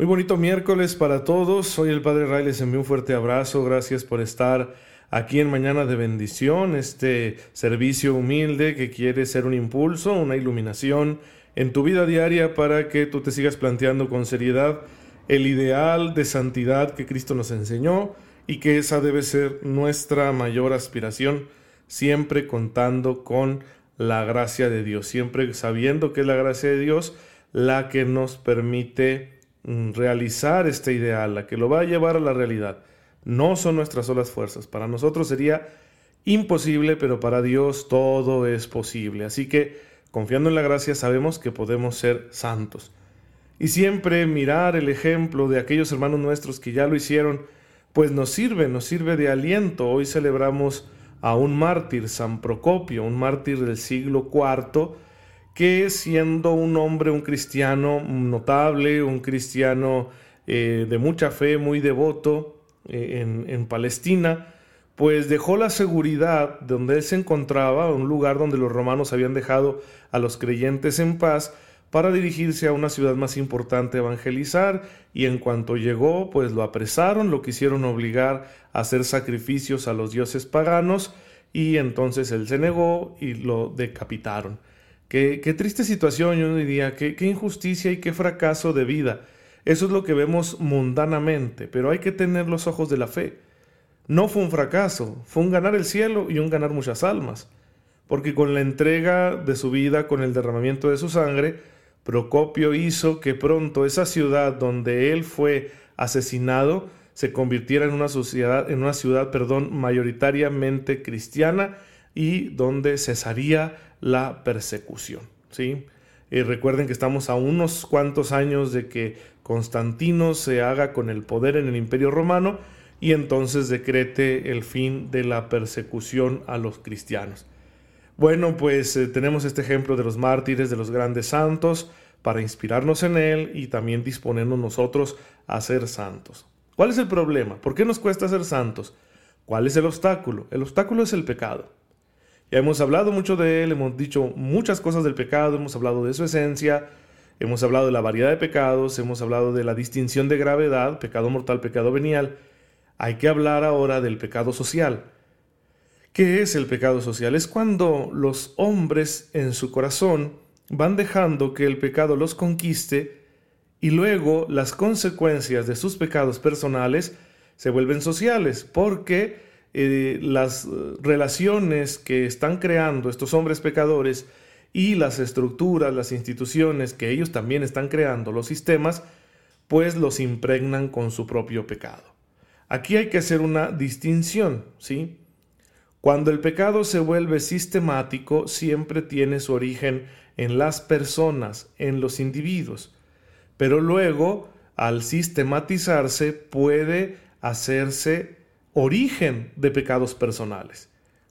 Muy bonito miércoles para todos. Soy el Padre Ray, les envío un fuerte abrazo. Gracias por estar aquí en Mañana de Bendición, este servicio humilde que quiere ser un impulso, una iluminación en tu vida diaria para que tú te sigas planteando con seriedad el ideal de santidad que Cristo nos enseñó y que esa debe ser nuestra mayor aspiración, siempre contando con la gracia de Dios, siempre sabiendo que es la gracia de Dios la que nos permite realizar este ideal, la que lo va a llevar a la realidad. No son nuestras solas fuerzas. Para nosotros sería imposible, pero para Dios todo es posible. Así que, confiando en la gracia, sabemos que podemos ser santos. Y siempre mirar el ejemplo de aquellos hermanos nuestros que ya lo hicieron, pues nos sirve, nos sirve de aliento. Hoy celebramos a un mártir, San Procopio, un mártir del siglo IV, que siendo un hombre, un cristiano notable, un cristiano eh, de mucha fe, muy devoto eh, en, Palestina, pues dejó la seguridad donde él se encontraba, un lugar donde los romanos habían dejado a los creyentes en paz, para dirigirse a una ciudad más importante a evangelizar, y en cuanto llegó, pues lo apresaron, lo quisieron obligar a hacer sacrificios a los dioses paganos, y entonces él se negó y lo decapitaron. Qué, triste situación, yo diría, qué, qué injusticia y qué fracaso de vida. Eso es lo que vemos mundanamente, pero hay que tener los ojos de la fe. No fue un fracaso, fue un ganar el cielo y un ganar muchas almas, porque con la entrega de su vida, con el derramamiento de su sangre, Procopio hizo que pronto esa ciudad donde él fue asesinado se convirtiera en una sociedad, en una ciudad, perdón, mayoritariamente cristiana y donde cesaría la persecución. ¿sí? Y recuerden que estamos a unos cuantos años de que Constantino se haga con el poder en el imperio romano y entonces decrete el fin de la persecución a los cristianos. Bueno, pues eh, tenemos este ejemplo de los mártires, de los grandes santos, para inspirarnos en él y también disponernos nosotros a ser santos. ¿Cuál es el problema? ¿Por qué nos cuesta ser santos? ¿Cuál es el obstáculo? El obstáculo es el pecado. Ya hemos hablado mucho de él, hemos dicho muchas cosas del pecado, hemos hablado de su esencia, hemos hablado de la variedad de pecados, hemos hablado de la distinción de gravedad, pecado mortal, pecado venial. Hay que hablar ahora del pecado social. ¿Qué es el pecado social? Es cuando los hombres en su corazón van dejando que el pecado los conquiste y luego las consecuencias de sus pecados personales se vuelven sociales, porque eh, las eh, relaciones que están creando estos hombres pecadores y las estructuras, las instituciones que ellos también están creando, los sistemas, pues los impregnan con su propio pecado. Aquí hay que hacer una distinción, ¿sí? Cuando el pecado se vuelve sistemático, siempre tiene su origen en las personas, en los individuos, pero luego, al sistematizarse, puede hacerse origen de pecados personales.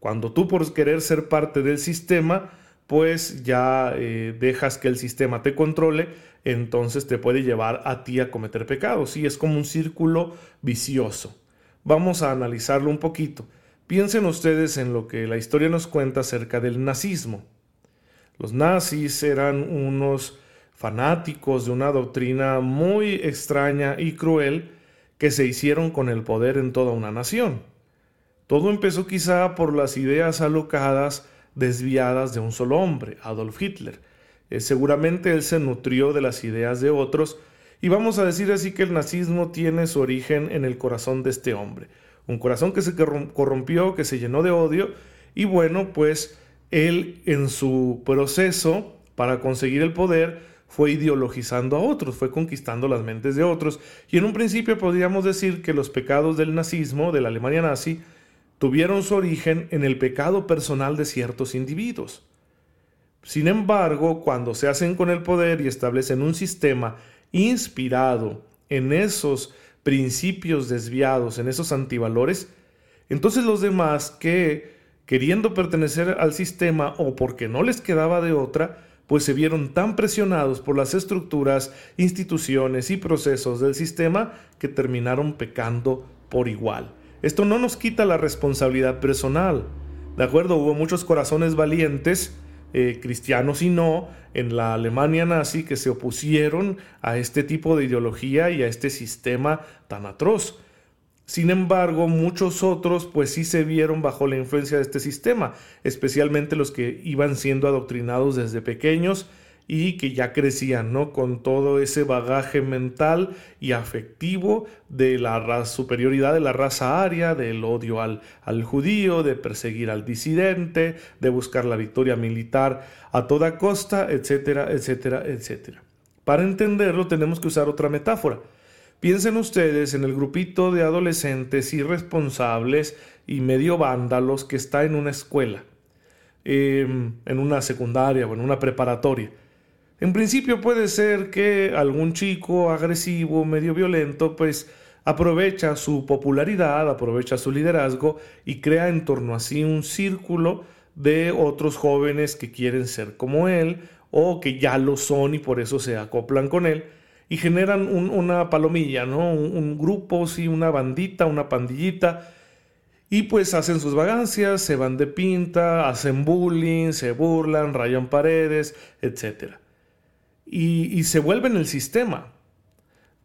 Cuando tú por querer ser parte del sistema, pues ya eh, dejas que el sistema te controle, entonces te puede llevar a ti a cometer pecados. Y es como un círculo vicioso. Vamos a analizarlo un poquito. Piensen ustedes en lo que la historia nos cuenta acerca del nazismo. Los nazis eran unos fanáticos de una doctrina muy extraña y cruel que se hicieron con el poder en toda una nación. Todo empezó quizá por las ideas alocadas, desviadas de un solo hombre, Adolf Hitler. Eh, seguramente él se nutrió de las ideas de otros, y vamos a decir así que el nazismo tiene su origen en el corazón de este hombre, un corazón que se corrompió, que se llenó de odio, y bueno, pues él en su proceso para conseguir el poder, fue ideologizando a otros, fue conquistando las mentes de otros. Y en un principio podríamos decir que los pecados del nazismo, de la Alemania nazi, tuvieron su origen en el pecado personal de ciertos individuos. Sin embargo, cuando se hacen con el poder y establecen un sistema inspirado en esos principios desviados, en esos antivalores, entonces los demás que, queriendo pertenecer al sistema o porque no les quedaba de otra, pues se vieron tan presionados por las estructuras, instituciones y procesos del sistema que terminaron pecando por igual. Esto no nos quita la responsabilidad personal. ¿De acuerdo? Hubo muchos corazones valientes, eh, cristianos y no, en la Alemania nazi que se opusieron a este tipo de ideología y a este sistema tan atroz. Sin embargo, muchos otros pues sí se vieron bajo la influencia de este sistema, especialmente los que iban siendo adoctrinados desde pequeños y que ya crecían, ¿no? Con todo ese bagaje mental y afectivo de la superioridad de la raza aria, del odio al, al judío, de perseguir al disidente, de buscar la victoria militar a toda costa, etcétera, etcétera, etcétera. Para entenderlo tenemos que usar otra metáfora. Piensen ustedes en el grupito de adolescentes irresponsables y medio vándalos que está en una escuela, em, en una secundaria o en una preparatoria. En principio puede ser que algún chico agresivo, medio violento, pues aprovecha su popularidad, aprovecha su liderazgo y crea en torno a sí un círculo de otros jóvenes que quieren ser como él o que ya lo son y por eso se acoplan con él y generan una palomilla, ¿no? Un, grupo, sí, una bandita, una pandillita. Y pues hacen sus vagancias, se van de pinta, hacen bullying, se burlan, rayan paredes, etc. Y, se vuelven el sistema.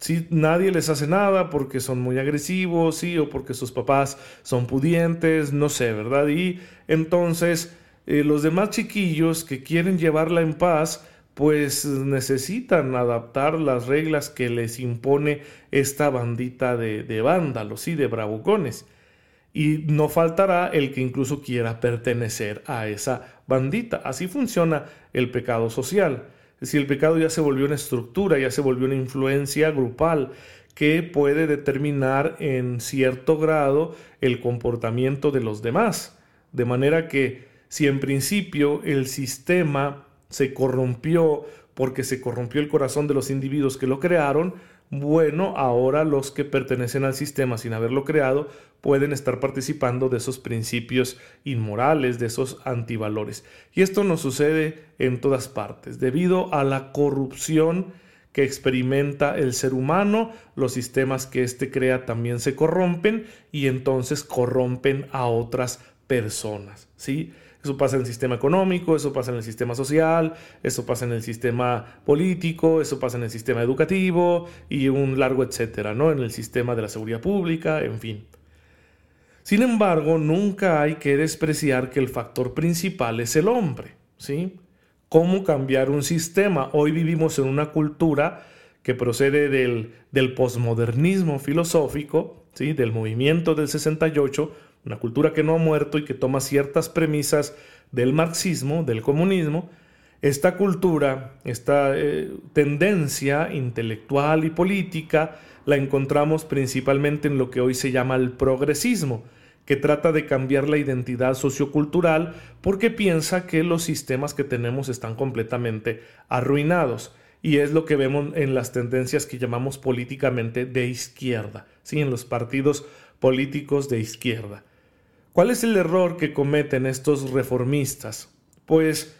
Si nadie les hace nada porque son muy agresivos, sí, o porque sus papás son pudientes, no sé, ¿verdad? Y entonces eh, los demás chiquillos que quieren llevarla en paz, pues necesitan adaptar las reglas que les impone esta bandita de, de vándalos y de bravucones. Y no faltará el que incluso quiera pertenecer a esa bandita. Así funciona el pecado social. Si el pecado ya se volvió una estructura, ya se volvió una influencia grupal que puede determinar en cierto grado el comportamiento de los demás. De manera que si en principio el sistema se corrompió porque se corrompió el corazón de los individuos que lo crearon, bueno, ahora los que pertenecen al sistema sin haberlo creado pueden estar participando de esos principios inmorales, de esos antivalores. Y esto nos sucede en todas partes, debido a la corrupción que experimenta el ser humano, los sistemas que éste crea también se corrompen y entonces corrompen a otras personas, ¿sí? Eso pasa en el sistema económico, eso pasa en el sistema social, eso pasa en el sistema político, eso pasa en el sistema educativo y un largo etcétera, ¿no? En el sistema de la seguridad pública, en fin. Sin embargo, nunca hay que despreciar que el factor principal es el hombre, ¿sí? ¿Cómo cambiar un sistema? Hoy vivimos en una cultura que procede del, del posmodernismo filosófico, ¿sí? del movimiento del 68, una cultura que no ha muerto y que toma ciertas premisas del marxismo, del comunismo, esta cultura, esta eh, tendencia intelectual y política, la encontramos principalmente en lo que hoy se llama el progresismo, que trata de cambiar la identidad sociocultural porque piensa que los sistemas que tenemos están completamente arruinados. Y es lo que vemos en las tendencias que llamamos políticamente de izquierda, ¿sí? en los partidos políticos de izquierda. ¿Cuál es el error que cometen estos reformistas? Pues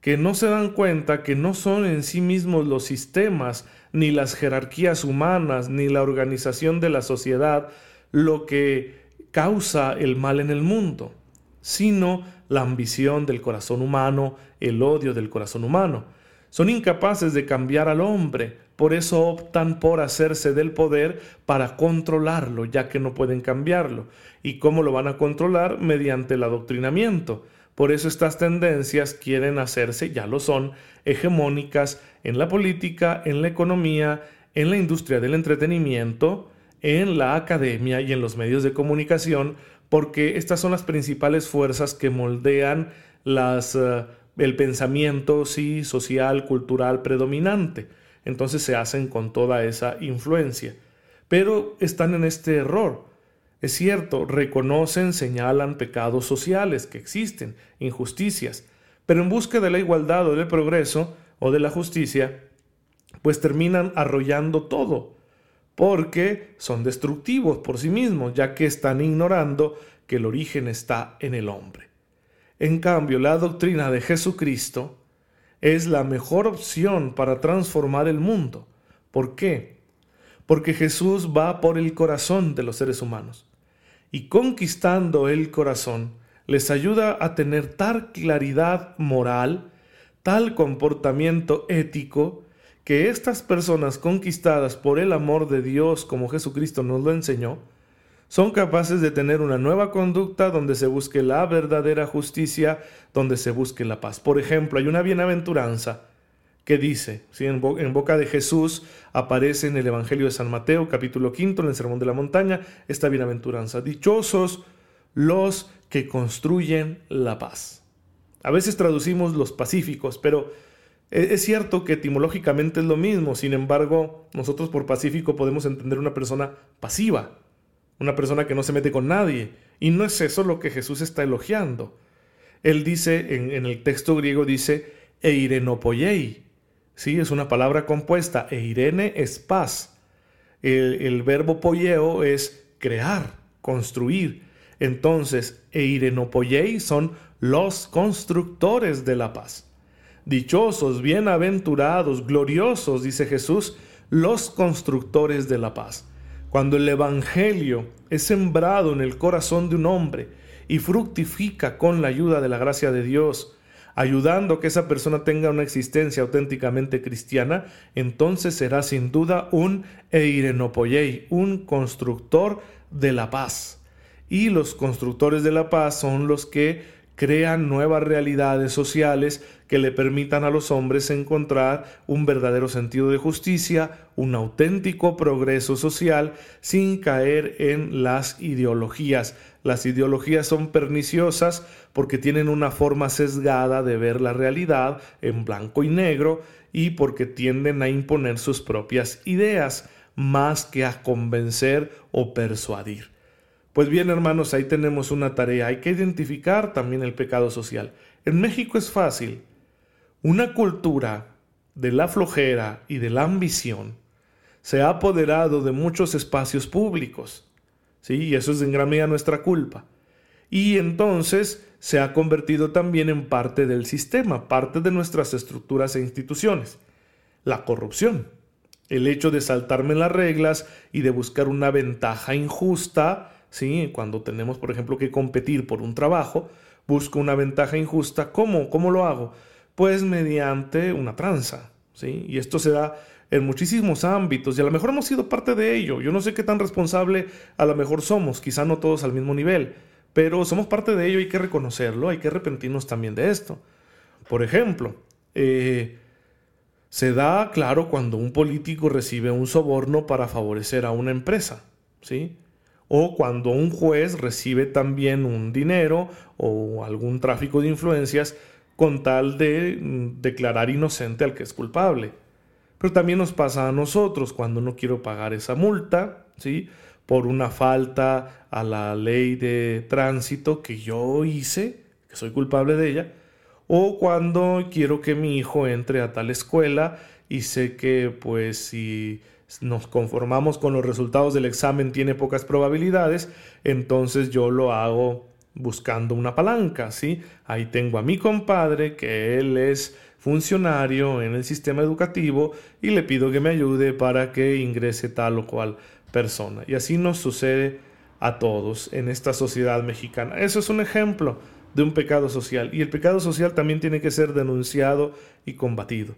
que no se dan cuenta que no son en sí mismos los sistemas, ni las jerarquías humanas, ni la organización de la sociedad lo que causa el mal en el mundo, sino la ambición del corazón humano, el odio del corazón humano. Son incapaces de cambiar al hombre, por eso optan por hacerse del poder para controlarlo, ya que no pueden cambiarlo. ¿Y cómo lo van a controlar? Mediante el adoctrinamiento. Por eso estas tendencias quieren hacerse, ya lo son, hegemónicas en la política, en la economía, en la industria del entretenimiento, en la academia y en los medios de comunicación, porque estas son las principales fuerzas que moldean eh, el pensamiento sí, social, cultural predominante entonces se hacen con toda esa influencia. Pero están en este error. Es cierto, reconocen, señalan pecados sociales que existen, injusticias, pero en busca de la igualdad o del progreso o de la justicia, pues terminan arrollando todo, porque son destructivos por sí mismos, ya que están ignorando que el origen está en el hombre. En cambio, la doctrina de Jesucristo es la mejor opción para transformar el mundo. ¿Por qué? Porque Jesús va por el corazón de los seres humanos y conquistando el corazón les ayuda a tener tal claridad moral, tal comportamiento ético, que estas personas conquistadas por el amor de Dios como Jesucristo nos lo enseñó, son capaces de tener una nueva conducta donde se busque la verdadera justicia, donde se busque la paz. Por ejemplo, hay una bienaventuranza que dice, ¿sí? en, boca de Jesús aparece en el Evangelio de San Mateo, capítulo quinto, en el Sermón de la Montaña, esta bienaventuranza. Dichosos los que construyen la paz. A veces traducimos los pacíficos, pero e, es cierto que etimológicamente es lo mismo, sin embargo, nosotros por pacífico podemos entender una persona pasiva, una persona que no se mete con nadie. Y no es eso lo que Jesús está elogiando. Él dice, en, el texto griego dice, eirenopoyei. Sí, es una palabra compuesta. Eirene es paz. El, el verbo poyeo es crear, construir. Entonces, eirenopoyei son los constructores de la paz. Dichosos, bienaventurados, gloriosos, dice Jesús, los constructores de la paz. Cuando el Evangelio es sembrado en el corazón de un hombre y fructifica con la ayuda de la gracia de Dios, ayudando a que esa persona tenga una existencia auténticamente cristiana, entonces será sin duda un Eirenopoyei, un constructor de la paz. Y los constructores de la paz son los que crean nuevas realidades sociales que le permitan a los hombres encontrar un verdadero sentido de justicia, un auténtico progreso social, sin caer en las ideologías. Las ideologías son perniciosas porque tienen una forma sesgada de ver la realidad en blanco y negro y porque tienden a imponer sus propias ideas más que a convencer o persuadir. Pues bien, hermanos, ahí tenemos una tarea. Hay que identificar también el pecado social. En México es fácil. Una cultura de la flojera y de la ambición se ha apoderado de muchos espacios públicos. ¿sí? Y eso es en gran medida nuestra culpa. Y entonces se ha convertido también en parte del sistema, parte de nuestras estructuras e instituciones. La corrupción, el hecho de saltarme las reglas y de buscar una ventaja injusta ¿sí? Cuando tenemos, por ejemplo, que competir por un trabajo, busco una ventaja injusta. ¿Cómo? ¿Cómo lo hago? Pues mediante una tranza, ¿sí? Y esto se da en muchísimos ámbitos y a lo mejor hemos sido parte de ello. Yo no sé qué tan responsable a lo mejor somos, quizá no todos al mismo nivel, pero somos parte de ello, hay que reconocerlo, hay que arrepentirnos también de esto. Por ejemplo, eh, se da claro cuando un político recibe un soborno para favorecer a una empresa, ¿sí? O cuando un juez recibe también un dinero o algún tráfico de influencias con tal de mm, declarar inocente al que es culpable. Pero también nos pasa a nosotros cuando no quiero pagar esa multa, ¿sí? Por una falta a la ley de tránsito que yo hice, que soy culpable de ella, o cuando quiero que mi hijo entre a tal escuela y sé que pues si nos conformamos con los resultados del examen tiene pocas probabilidades, entonces yo lo hago buscando una palanca, ¿sí? Ahí tengo a mi compadre que él es funcionario en el sistema educativo y le pido que me ayude para que ingrese tal o cual persona. Y así nos sucede a todos en esta sociedad mexicana. Eso es un ejemplo de un pecado social y el pecado social también tiene que ser denunciado y combatido.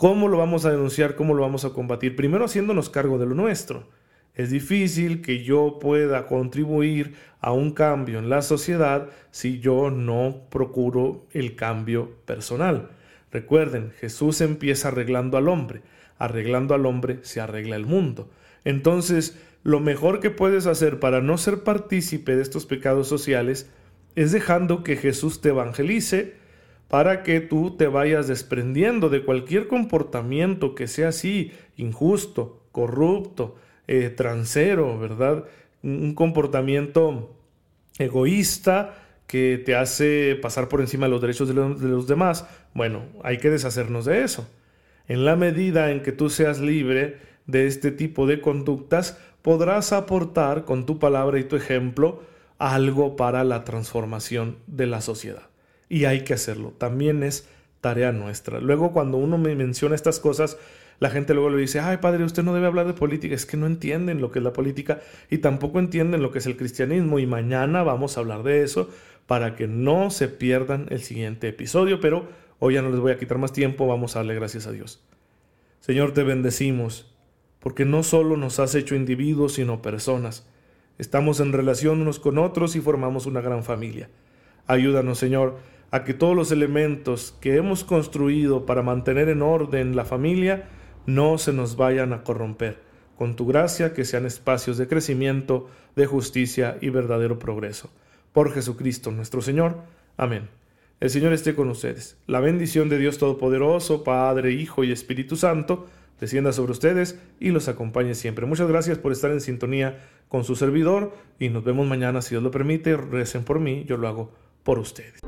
¿Cómo lo vamos a denunciar? ¿Cómo lo vamos a combatir? Primero haciéndonos cargo de lo nuestro. Es difícil que yo pueda contribuir a un cambio en la sociedad si yo no procuro el cambio personal. Recuerden, Jesús empieza arreglando al hombre. Arreglando al hombre se arregla el mundo. Entonces, lo mejor que puedes hacer para no ser partícipe de estos pecados sociales es dejando que Jesús te evangelice, para que tú te vayas desprendiendo de cualquier comportamiento que sea así, injusto, corrupto, eh, transero, ¿verdad? Un comportamiento egoísta que te hace pasar por encima de los derechos de los, de los demás, bueno, hay que deshacernos de eso. En la medida en que tú seas libre de este tipo de conductas, podrás aportar con tu palabra y tu ejemplo algo para la transformación de la sociedad. Y hay que hacerlo. También es tarea nuestra. Luego cuando uno me menciona estas cosas, la gente luego le dice, ay padre, usted no debe hablar de política, es que no entienden lo que es la política y tampoco entienden lo que es el cristianismo y mañana vamos a hablar de eso para que no se pierdan el siguiente episodio, pero hoy ya no les voy a quitar más tiempo, vamos a darle gracias a Dios. Señor, te bendecimos, porque no solo nos has hecho individuos, sino personas. Estamos en relación unos con otros y formamos una gran familia. Ayúdanos, Señor, a que todos los elementos que hemos construido para mantener en orden la familia no se nos vayan a corromper. Con tu gracia que sean espacios de crecimiento, de justicia y verdadero progreso. Por Jesucristo nuestro Señor. Amén. El Señor esté con ustedes. La bendición de Dios Todopoderoso, Padre, Hijo y Espíritu Santo, descienda sobre ustedes y los acompañe siempre. Muchas gracias por estar en sintonía con su servidor y nos vemos mañana si Dios lo permite. Recen por mí, yo lo hago por ustedes.